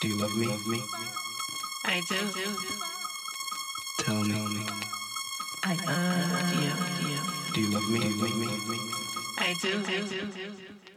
Do you love me? I do. Tell me. I love you. Do you love me? I do. I do.